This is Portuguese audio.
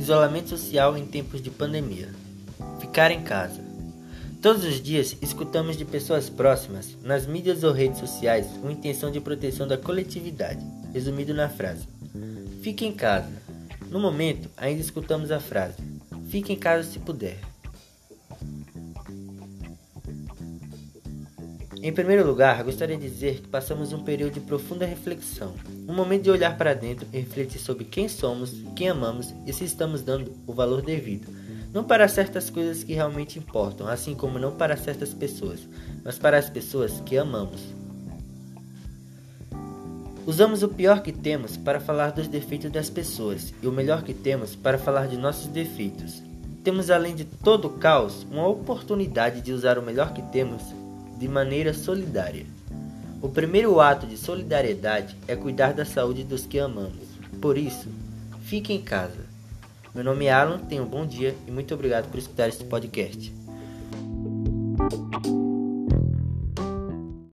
Isolamento social em tempos de pandemia. Ficar em casa. Todos os dias escutamos de pessoas próximas, nas mídias ou redes sociais, uma intenção de proteção da coletividade, resumido na frase: Fique em casa. No momento, ainda escutamos a frase: Fique em casa se puder. Em primeiro lugar, gostaria de dizer que passamos um período de profunda reflexão, um momento de olhar para dentro e refletir sobre quem somos, quem amamos e se estamos dando o valor devido. Não para certas coisas que realmente importam, assim como não para certas pessoas, mas para as pessoas que amamos. Usamos o pior que temos para falar dos defeitos das pessoas e o melhor que temos para falar de nossos defeitos. Temos, além de todo o caos, uma oportunidade de usar o melhor que temos de maneira solidária. O primeiro ato de solidariedade é cuidar da saúde dos que amamos. Por isso, fique em casa. Meu nome é Alan, tenha um bom dia e muito obrigado por escutar este podcast.